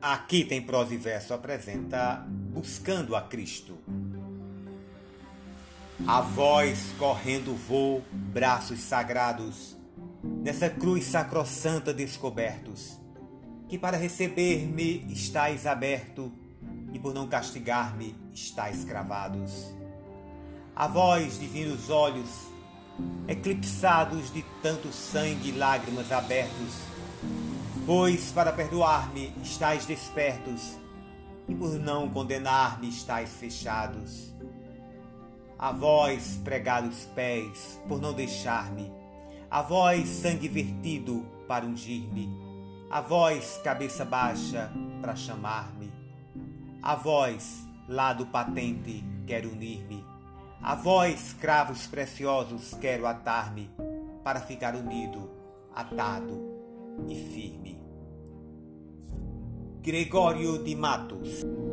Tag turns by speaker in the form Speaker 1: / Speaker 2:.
Speaker 1: Aqui tem prosa e verso apresenta Buscando a Cristo. A voz correndo voo, braços sagrados, nessa cruz sacrossanta descobertos, que para receber-me estáis aberto e por não castigar-me estáis cravados. A vós, divinos olhos, eclipsados de tanto sangue e lágrimas abertos, Pois para perdoar-me estáis despertos, e por não condenar-me estáis fechados. A vós, pregados pés, por não deixar-me, a vós, sangue vertido para ungir-me, a vós, cabeça baixa para chamar-me, a vós, lado patente, quero unir-me, a vós, cravos preciosos, quero atar-me, para ficar unido, atado e firme. Gregorio di Matus.